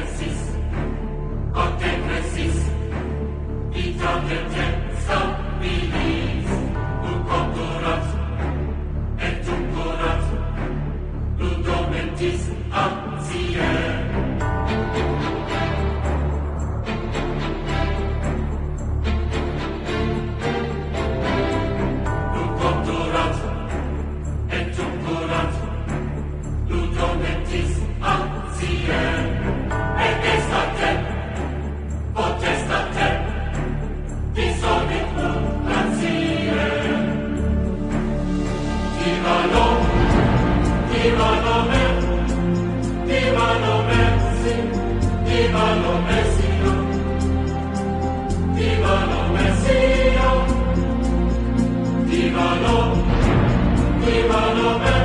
precis Gott är precis Vi trodde det som vi minns Du Divano, divano, divano,